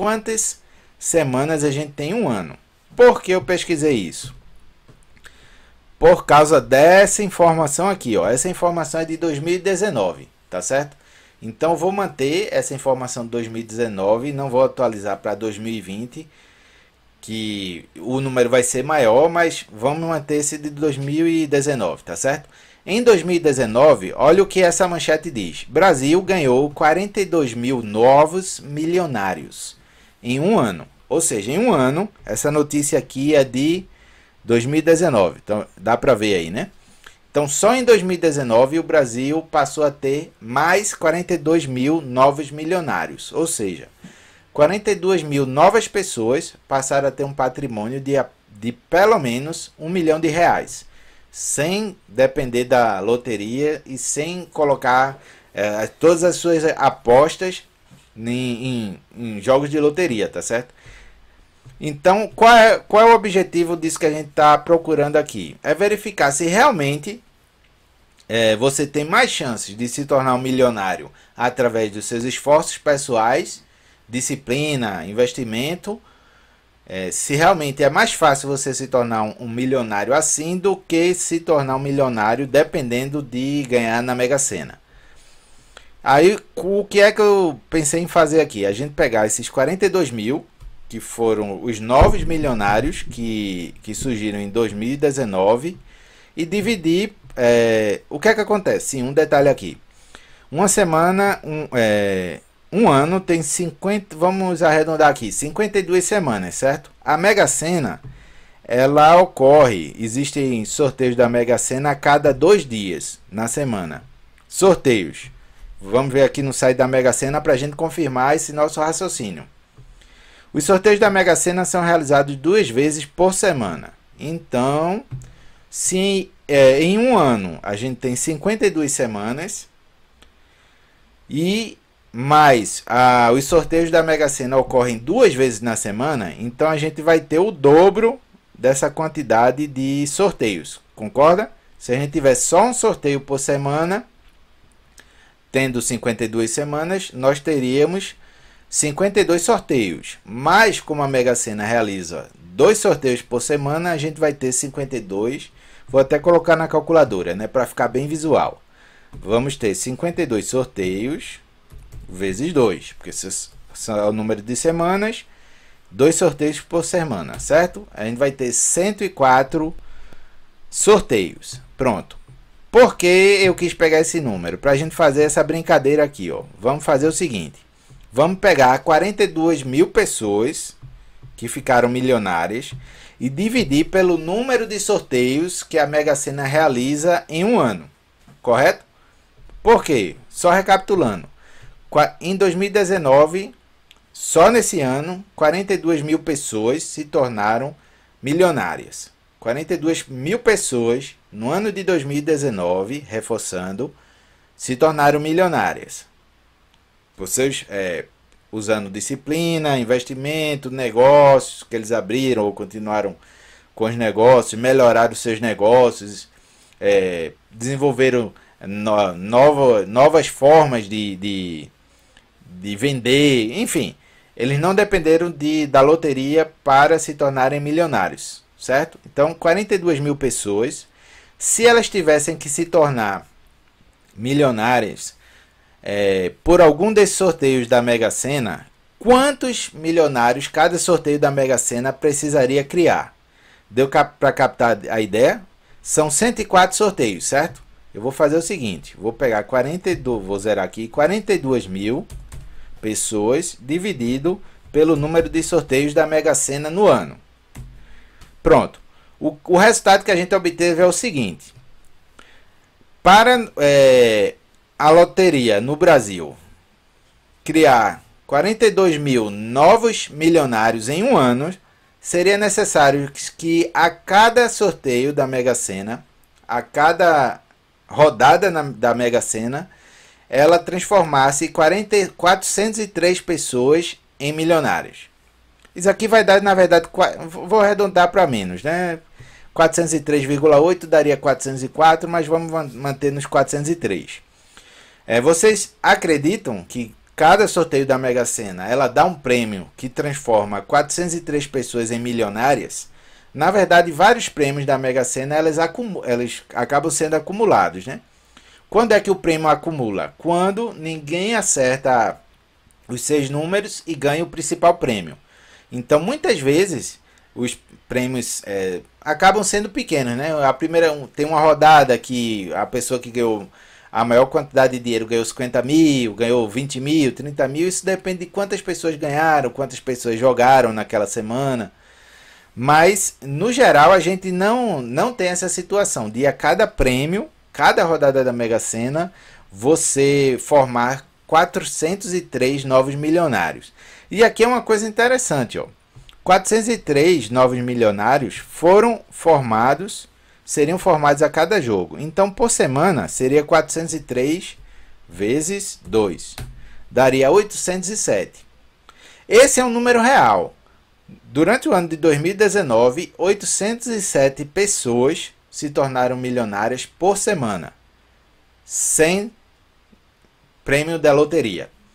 quantas semanas a gente tem um ano. Por que eu pesquisei isso? Por causa dessa informação aqui, ó. Essa informação é de 2019, tá certo? Então vou manter essa informação de 2019, não vou atualizar para 2020, que o número vai ser maior, mas vamos manter esse de 2019, tá certo? Em 2019, olha o que essa manchete diz: Brasil ganhou 42 mil novos milionários em um ano. Ou seja, em um ano, essa notícia aqui é de 2019. Então, dá para ver aí, né? Então, só em 2019 o Brasil passou a ter mais 42 mil novos milionários. Ou seja, 42 mil novas pessoas passaram a ter um patrimônio de, de pelo menos um milhão de reais. Sem depender da loteria e sem colocar é, todas as suas apostas em, em, em jogos de loteria, tá certo? Então, qual é, qual é o objetivo disso que a gente está procurando aqui? É verificar se realmente é, você tem mais chances de se tornar um milionário através dos seus esforços pessoais, disciplina, investimento. É, se realmente é mais fácil você se tornar um, um, milionário assim do que se tornar um milionário dependendo de ganhar na Mega Sena. Aí, o que é que eu pensei em fazer aqui? A gente pegar esses 42 mil que foram os novos milionários que, que surgiram em 2019 e dividir. É, o que é que acontece? Sim, um detalhe aqui. Uma semana, um, é, um ano tem 50, vamos arredondar aqui, 52 semanas, certo? A Mega Sena, ela ocorre, existem sorteios da Mega Sena a cada dois dias na semana. Sorteios. Vamos ver aqui no site da Mega Sena para a gente confirmar esse nosso raciocínio. Os sorteios da Mega Sena são realizados duas vezes por semana. Então, se é, em um ano a gente tem 52 semanas e mais os sorteios da Mega Sena ocorrem duas vezes na semana, então a gente vai ter o dobro dessa quantidade de sorteios. Concorda? Se a gente tiver só um sorteio por semana, tendo 52 semanas, nós teríamos 52 sorteios. Mas como a Mega Sena realiza dois sorteios por semana, a gente vai ter 52. Vou até colocar na calculadora, né, para ficar bem visual. Vamos ter 52 sorteios vezes 2, porque esse é o número de semanas, dois sorteios por semana, certo? A gente vai ter 104 sorteios. Pronto. Por que eu quis pegar esse número? Para a gente fazer essa brincadeira aqui, ó. Vamos fazer o seguinte. Vamos pegar 42 mil pessoas que ficaram milionárias e dividir pelo número de sorteios que a Mega Sena realiza em um ano. Correto? Por quê? Só recapitulando. Em 2019, só nesse ano, 42 mil pessoas se tornaram milionárias. 42 mil pessoas no ano de 2019, reforçando, se tornaram milionárias. Vocês é, usando disciplina, investimento, negócios que eles abriram ou continuaram com os negócios, melhoraram seus negócios, é, desenvolveram no, novas formas de, de, de vender, enfim. Eles não dependeram de, da loteria para se tornarem milionários, certo? Então, 42 mil pessoas, se elas tivessem que se tornar milionárias, é, por algum desses sorteios da Mega Sena, quantos milionários cada sorteio da Mega Sena precisaria criar? Deu cap para captar a ideia? São 104 sorteios, certo? Eu vou fazer o seguinte, vou pegar 42, vou zerar aqui, 42 mil pessoas dividido pelo número de sorteios da Mega Sena no ano. Pronto. O, o resultado que a gente obteve é o seguinte. Para é, a loteria no Brasil criar 42 mil novos milionários em um ano, seria necessário que a cada sorteio da Mega Sena, a cada rodada na, da Mega Sena, ela transformasse 40, 403 pessoas em milionários. Isso aqui vai dar, na verdade, vou arredondar para menos, né? 403,8 daria 404, mas vamos manter nos 403. É, vocês acreditam que cada sorteio da Mega Sena ela dá um prêmio que transforma 403 pessoas em milionárias, na verdade, vários prêmios da Mega Sena elas, elas acabam sendo acumulados, né? Quando é que o prêmio acumula? Quando ninguém acerta os seis números e ganha o principal prêmio. Então, muitas vezes, os prêmios é, acabam sendo pequenos, né? A primeira tem uma rodada que a pessoa que ganhou a maior quantidade de dinheiro ganhou 50 mil, ganhou 20 mil, 30 mil. Isso depende de quantas pessoas ganharam, quantas pessoas jogaram naquela semana. Mas, no geral, a gente não, não tem essa situação de a cada prêmio, cada rodada da Mega Sena, você formar 403 novos milionários. E aqui é uma coisa interessante, ó. 403 novos milionários foram formados, seriam formados a cada jogo. Então, por semana, seria 403 vezes 2. Daria 807. Esse é um número real. Durante o ano de 2019, 807 pessoas se tornaram milionárias por semana, sem prêmio da loteria.